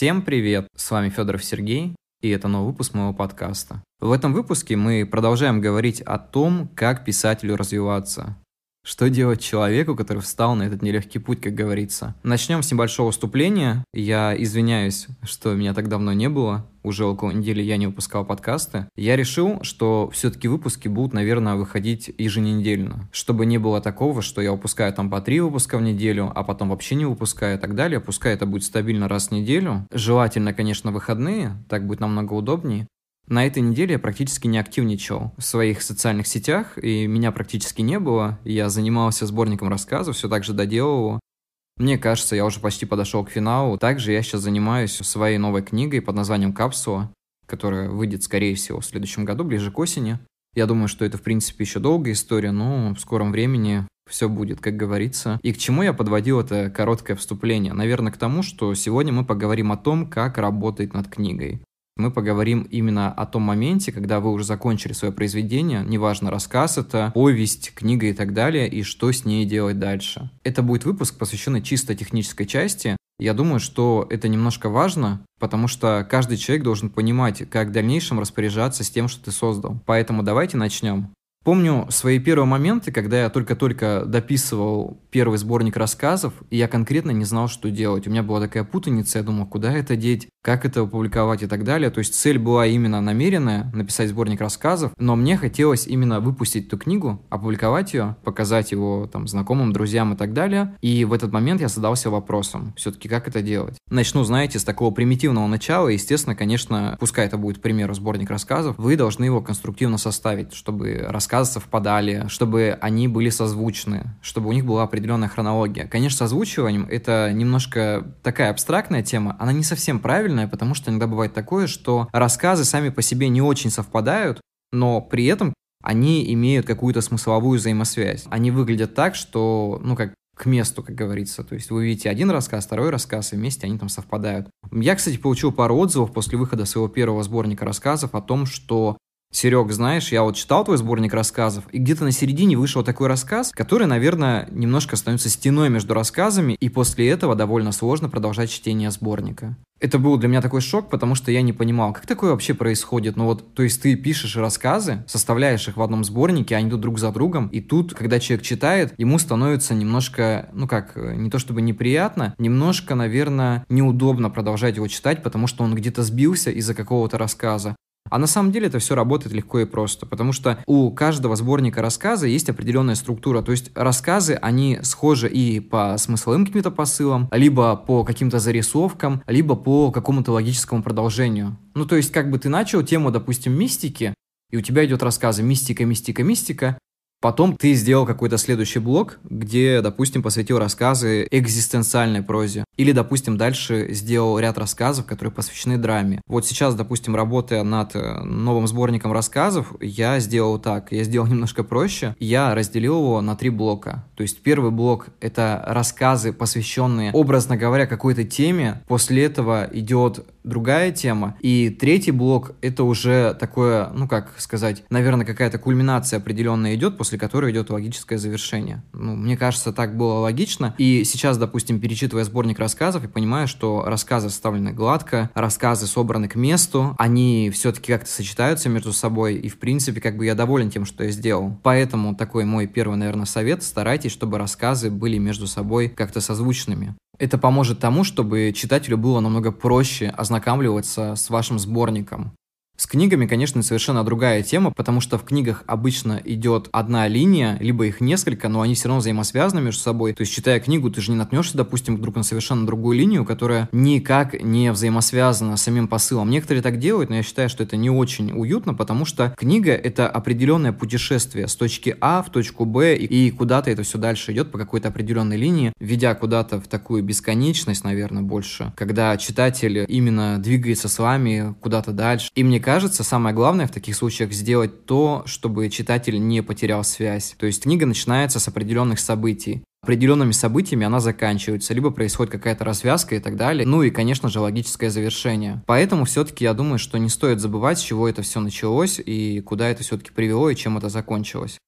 Всем привет! С вами Федоров Сергей, и это новый выпуск моего подкаста. В этом выпуске мы продолжаем говорить о том, как писателю развиваться. Что делать человеку, который встал на этот нелегкий путь, как говорится? Начнем с небольшого вступления. Я извиняюсь, что меня так давно не было. Уже около недели я не выпускал подкасты. Я решил, что все-таки выпуски будут, наверное, выходить еженедельно. Чтобы не было такого, что я выпускаю там по три выпуска в неделю, а потом вообще не выпускаю и так далее. Пускай это будет стабильно раз в неделю. Желательно, конечно, выходные. Так будет намного удобнее. На этой неделе я практически не активничал в своих социальных сетях, и меня практически не было. Я занимался сборником рассказов, все так же доделал его. Мне кажется, я уже почти подошел к финалу. Также я сейчас занимаюсь своей новой книгой под названием «Капсула», которая выйдет, скорее всего, в следующем году, ближе к осени. Я думаю, что это, в принципе, еще долгая история, но в скором времени все будет, как говорится. И к чему я подводил это короткое вступление? Наверное, к тому, что сегодня мы поговорим о том, как работать над книгой мы поговорим именно о том моменте, когда вы уже закончили свое произведение, неважно, рассказ это, повесть, книга и так далее, и что с ней делать дальше. Это будет выпуск, посвященный чисто технической части. Я думаю, что это немножко важно, потому что каждый человек должен понимать, как в дальнейшем распоряжаться с тем, что ты создал. Поэтому давайте начнем. Помню свои первые моменты, когда я только-только дописывал первый сборник рассказов, и я конкретно не знал, что делать. У меня была такая путаница, я думал, куда это деть, как это опубликовать и так далее. То есть цель была именно намеренная, написать сборник рассказов, но мне хотелось именно выпустить эту книгу, опубликовать ее, показать его там знакомым, друзьям и так далее. И в этот момент я задался вопросом, все-таки как это делать. Начну, знаете, с такого примитивного начала. Естественно, конечно, пускай это будет, к примеру, сборник рассказов, вы должны его конструктивно составить, чтобы рассказать рассказы совпадали, чтобы они были созвучны, чтобы у них была определенная хронология. Конечно, с озвучиванием это немножко такая абстрактная тема, она не совсем правильная, потому что иногда бывает такое, что рассказы сами по себе не очень совпадают, но при этом они имеют какую-то смысловую взаимосвязь. Они выглядят так, что, ну, как к месту, как говорится. То есть вы видите один рассказ, второй рассказ, и вместе они там совпадают. Я, кстати, получил пару отзывов после выхода своего первого сборника рассказов о том, что Серег, знаешь, я вот читал твой сборник рассказов, и где-то на середине вышел такой рассказ, который, наверное, немножко становится стеной между рассказами, и после этого довольно сложно продолжать чтение сборника. Это был для меня такой шок, потому что я не понимал, как такое вообще происходит. Ну вот, то есть ты пишешь рассказы, составляешь их в одном сборнике, они идут друг за другом, и тут, когда человек читает, ему становится немножко, ну как, не то чтобы неприятно, немножко, наверное, неудобно продолжать его читать, потому что он где-то сбился из-за какого-то рассказа. А на самом деле это все работает легко и просто, потому что у каждого сборника рассказа есть определенная структура. То есть рассказы, они схожи и по смысловым каким-то посылам, либо по каким-то зарисовкам, либо по какому-то логическому продолжению. Ну, то есть, как бы ты начал тему, допустим, мистики, и у тебя идет рассказы мистика, мистика, мистика, Потом ты сделал какой-то следующий блок, где, допустим, посвятил рассказы экзистенциальной прозе. Или, допустим, дальше сделал ряд рассказов, которые посвящены драме. Вот сейчас, допустим, работая над э, новым сборником рассказов, я сделал так. Я сделал немножко проще. Я разделил его на три блока. То есть первый блок — это рассказы, посвященные, образно говоря, какой-то теме. После этого идет другая тема. И третий блок — это уже такое, ну как сказать, наверное, какая-то кульминация определенная идет, после которой идет логическое завершение. Ну, мне кажется, так было логично. И сейчас, допустим, перечитывая сборник рассказов, и понимаю, что рассказы составлены гладко, рассказы собраны к месту, они все-таки как-то сочетаются между собой, и в принципе как бы я доволен тем, что я сделал. Поэтому такой мой первый, наверное, совет, старайтесь, чтобы рассказы были между собой как-то созвучными. Это поможет тому, чтобы читателю было намного проще ознакомливаться с вашим сборником. С книгами, конечно, совершенно другая тема, потому что в книгах обычно идет одна линия, либо их несколько, но они все равно взаимосвязаны между собой. То есть, читая книгу, ты же не наткнешься, допустим, вдруг на совершенно другую линию, которая никак не взаимосвязана с самим посылом. Некоторые так делают, но я считаю, что это не очень уютно, потому что книга — это определенное путешествие с точки А в точку Б, и куда-то это все дальше идет по какой-то определенной линии, ведя куда-то в такую бесконечность, наверное, больше, когда читатель именно двигается с вами куда-то дальше. И мне кажется, кажется, самое главное в таких случаях сделать то, чтобы читатель не потерял связь. То есть книга начинается с определенных событий. Определенными событиями она заканчивается, либо происходит какая-то развязка и так далее. Ну и, конечно же, логическое завершение. Поэтому все-таки я думаю, что не стоит забывать, с чего это все началось и куда это все-таки привело и чем это закончилось.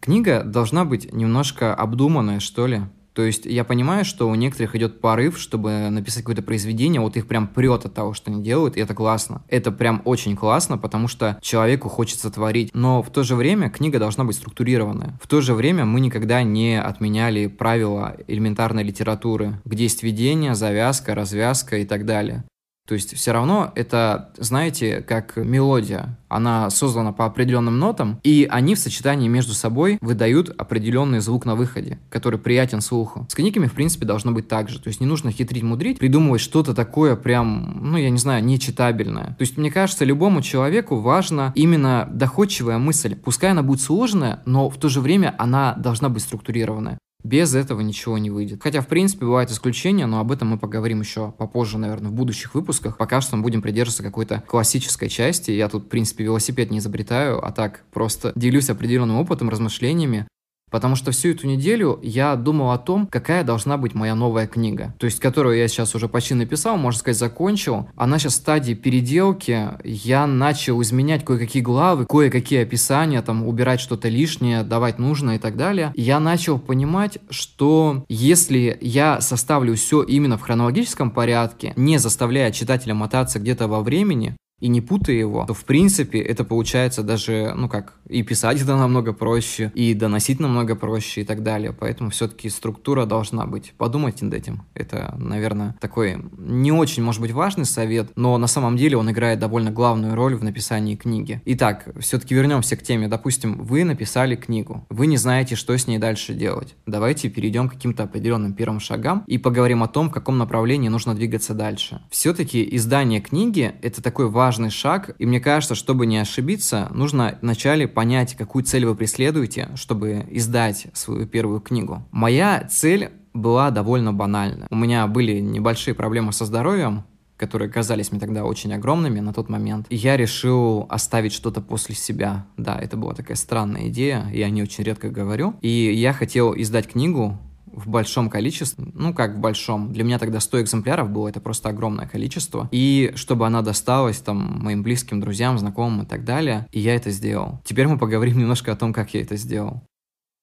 Книга должна быть немножко обдуманная, что ли. То есть я понимаю, что у некоторых идет порыв, чтобы написать какое-то произведение, вот их прям прет от того, что они делают, и это классно. Это прям очень классно, потому что человеку хочется творить. Но в то же время книга должна быть структурированная. В то же время мы никогда не отменяли правила элементарной литературы, где есть введение, завязка, развязка и так далее. То есть все равно это, знаете, как мелодия. Она создана по определенным нотам, и они в сочетании между собой выдают определенный звук на выходе, который приятен слуху. С книгами, в принципе, должно быть так же. То есть не нужно хитрить, мудрить, придумывать что-то такое прям, ну, я не знаю, нечитабельное. То есть, мне кажется, любому человеку важно именно доходчивая мысль. Пускай она будет сложная, но в то же время она должна быть структурированная. Без этого ничего не выйдет. Хотя, в принципе, бывают исключения, но об этом мы поговорим еще попозже, наверное, в будущих выпусках. Пока что мы будем придерживаться какой-то классической части. Я тут, в принципе, велосипед не изобретаю, а так просто делюсь определенным опытом, размышлениями. Потому что всю эту неделю я думал о том, какая должна быть моя новая книга. То есть, которую я сейчас уже почти написал, можно сказать, закончил. Она сейчас в стадии переделки. Я начал изменять кое-какие главы, кое-какие описания, там, убирать что-то лишнее, давать нужное и так далее. Я начал понимать, что если я составлю все именно в хронологическом порядке, не заставляя читателя мотаться где-то во времени, и не путая его, то в принципе это получается даже, ну как, и писать это намного проще, и доносить намного проще и так далее. Поэтому все-таки структура должна быть. Подумайте над этим. Это, наверное, такой не очень, может быть, важный совет, но на самом деле он играет довольно главную роль в написании книги. Итак, все-таки вернемся к теме. Допустим, вы написали книгу, вы не знаете, что с ней дальше делать. Давайте перейдем к каким-то определенным первым шагам и поговорим о том, в каком направлении нужно двигаться дальше. Все-таки издание книги — это такой важный важный шаг, и мне кажется, чтобы не ошибиться, нужно вначале понять, какую цель вы преследуете, чтобы издать свою первую книгу. Моя цель была довольно банальна. У меня были небольшие проблемы со здоровьем, которые казались мне тогда очень огромными на тот момент. И я решил оставить что-то после себя. Да, это была такая странная идея, я не очень редко говорю. И я хотел издать книгу в большом количестве, ну как в большом, для меня тогда 100 экземпляров было, это просто огромное количество, и чтобы она досталась там моим близким друзьям, знакомым и так далее, и я это сделал. Теперь мы поговорим немножко о том, как я это сделал.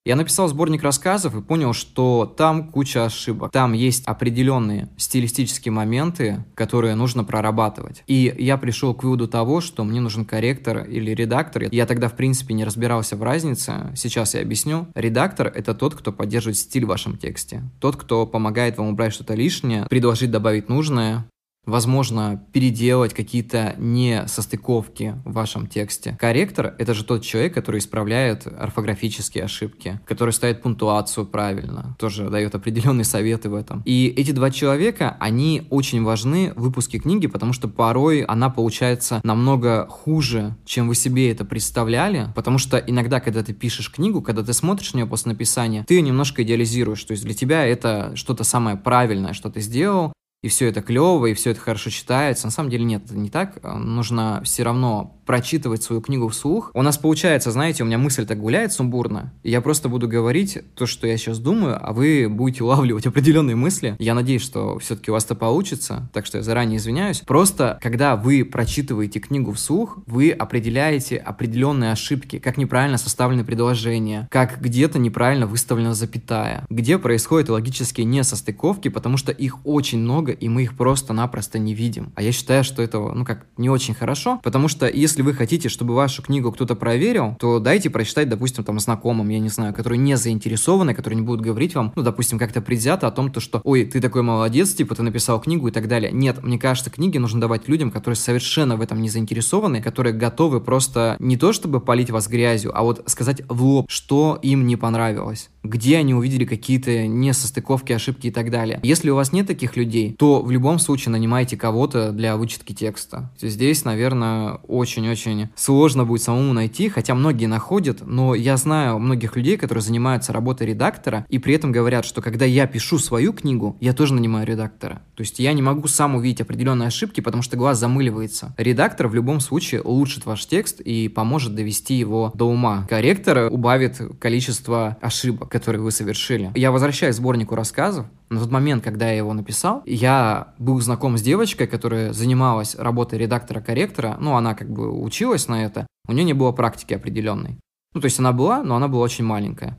Я написал сборник рассказов и понял, что там куча ошибок. Там есть определенные стилистические моменты, которые нужно прорабатывать. И я пришел к выводу того, что мне нужен корректор или редактор. Я тогда, в принципе, не разбирался в разнице. Сейчас я объясню. Редактор — это тот, кто поддерживает стиль в вашем тексте. Тот, кто помогает вам убрать что-то лишнее, предложить добавить нужное, возможно, переделать какие-то несостыковки в вашем тексте. Корректор — это же тот человек, который исправляет орфографические ошибки, который ставит пунктуацию правильно, тоже дает определенные советы в этом. И эти два человека, они очень важны в выпуске книги, потому что порой она получается намного хуже, чем вы себе это представляли, потому что иногда, когда ты пишешь книгу, когда ты смотришь на нее после написания, ты ее немножко идеализируешь, то есть для тебя это что-то самое правильное, что ты сделал, и все это клево, и все это хорошо читается. На самом деле нет, это не так. Нужно все равно прочитывать свою книгу вслух. У нас получается, знаете, у меня мысль так гуляет сумбурно, и я просто буду говорить то, что я сейчас думаю, а вы будете улавливать определенные мысли. Я надеюсь, что все-таки у вас это получится, так что я заранее извиняюсь. Просто, когда вы прочитываете книгу вслух, вы определяете определенные ошибки, как неправильно составлены предложения, как где-то неправильно выставлена запятая, где происходят логические несостыковки, потому что их очень много, и мы их просто-напросто не видим. А я считаю, что это, ну как, не очень хорошо, потому что если вы хотите, чтобы вашу книгу кто-то проверил, то дайте прочитать, допустим, там знакомым, я не знаю, которые не заинтересованы, которые не будут говорить вам, ну, допустим, как-то предвзято о том, то, что, ой, ты такой молодец, типа, ты написал книгу и так далее. Нет, мне кажется, книги нужно давать людям, которые совершенно в этом не заинтересованы, которые готовы просто не то, чтобы полить вас грязью, а вот сказать в лоб, что им не понравилось где они увидели какие-то несостыковки, ошибки и так далее. Если у вас нет таких людей, то в любом случае нанимайте кого-то для вычетки текста. Здесь, наверное, очень-очень сложно будет самому найти, хотя многие находят, но я знаю многих людей, которые занимаются работой редактора, и при этом говорят, что когда я пишу свою книгу, я тоже нанимаю редактора. То есть я не могу сам увидеть определенные ошибки, потому что глаз замыливается. Редактор в любом случае улучшит ваш текст и поможет довести его до ума. Корректор убавит количество ошибок который вы совершили. Я возвращаюсь к сборнику рассказов. На тот момент, когда я его написал, я был знаком с девочкой, которая занималась работой редактора-корректора. Ну, она как бы училась на это. У нее не было практики определенной. Ну, то есть она была, но она была очень маленькая.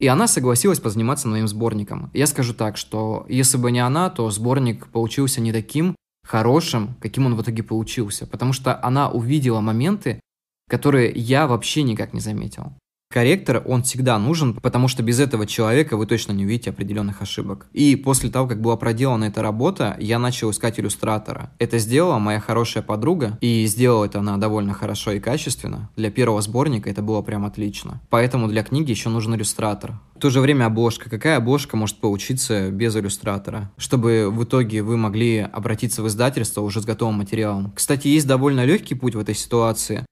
И она согласилась позаниматься моим сборником. Я скажу так, что если бы не она, то сборник получился не таким хорошим, каким он в итоге получился. Потому что она увидела моменты, которые я вообще никак не заметил. Корректор, он всегда нужен, потому что без этого человека вы точно не увидите определенных ошибок. И после того, как была проделана эта работа, я начал искать иллюстратора. Это сделала моя хорошая подруга, и сделала это она довольно хорошо и качественно. Для первого сборника это было прям отлично. Поэтому для книги еще нужен иллюстратор. В то же время обложка. Какая обложка может получиться без иллюстратора? Чтобы в итоге вы могли обратиться в издательство уже с готовым материалом. Кстати, есть довольно легкий путь в этой ситуации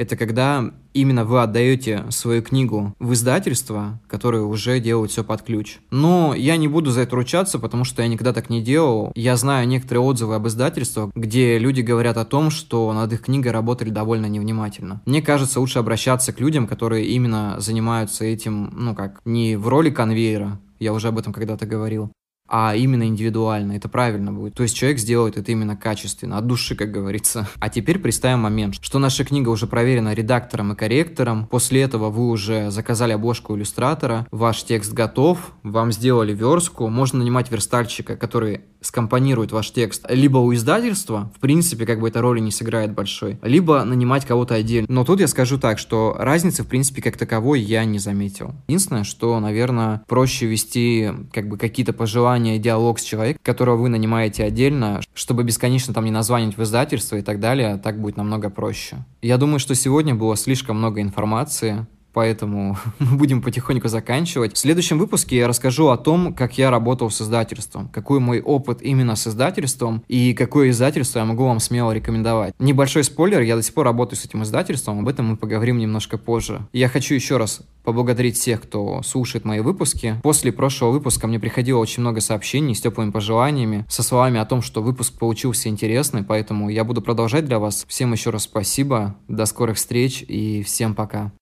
это когда именно вы отдаете свою книгу в издательство, которое уже делают все под ключ. Но я не буду за это ручаться, потому что я никогда так не делал. Я знаю некоторые отзывы об издательствах, где люди говорят о том, что над их книгой работали довольно невнимательно. Мне кажется, лучше обращаться к людям, которые именно занимаются этим, ну как, не в роли конвейера, я уже об этом когда-то говорил, а именно индивидуально. Это правильно будет. То есть человек сделает это именно качественно, от души, как говорится. А теперь представим момент, что наша книга уже проверена редактором и корректором. После этого вы уже заказали обложку иллюстратора, ваш текст готов, вам сделали верстку, можно нанимать верстальщика, который скомпонирует ваш текст либо у издательства, в принципе, как бы эта роли не сыграет большой, либо нанимать кого-то отдельно. Но тут я скажу так, что разницы, в принципе, как таковой я не заметил. Единственное, что, наверное, проще вести как бы какие-то пожелания, диалог с человеком, которого вы нанимаете отдельно, чтобы бесконечно там не названивать в издательство и так далее, так будет намного проще. Я думаю, что сегодня было слишком много информации, поэтому мы будем потихоньку заканчивать. В следующем выпуске я расскажу о том, как я работал с издательством, какой мой опыт именно с издательством и какое издательство я могу вам смело рекомендовать. Небольшой спойлер, я до сих пор работаю с этим издательством, об этом мы поговорим немножко позже. Я хочу еще раз поблагодарить всех, кто слушает мои выпуски. После прошлого выпуска мне приходило очень много сообщений с теплыми пожеланиями, со словами о том, что выпуск получился интересный, поэтому я буду продолжать для вас. Всем еще раз спасибо, до скорых встреч и всем пока.